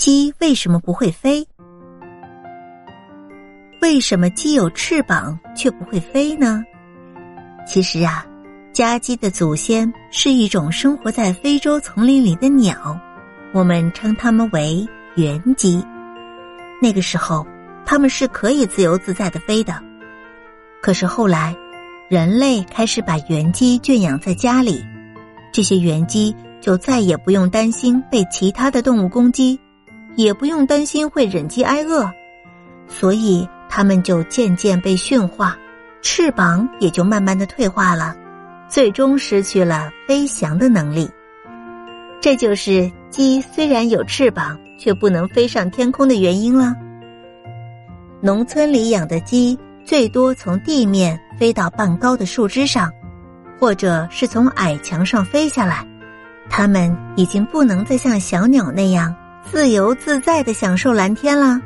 鸡为什么不会飞？为什么鸡有翅膀却不会飞呢？其实啊，家鸡的祖先是一种生活在非洲丛林里的鸟，我们称它们为原鸡。那个时候，它们是可以自由自在的飞的。可是后来，人类开始把原鸡圈养在家里，这些原鸡就再也不用担心被其他的动物攻击，也不用担心会忍饥挨饿，所以。它们就渐渐被驯化，翅膀也就慢慢的退化了，最终失去了飞翔的能力。这就是鸡虽然有翅膀却不能飞上天空的原因了。农村里养的鸡最多从地面飞到半高的树枝上，或者是从矮墙上飞下来，它们已经不能再像小鸟那样自由自在的享受蓝天啦。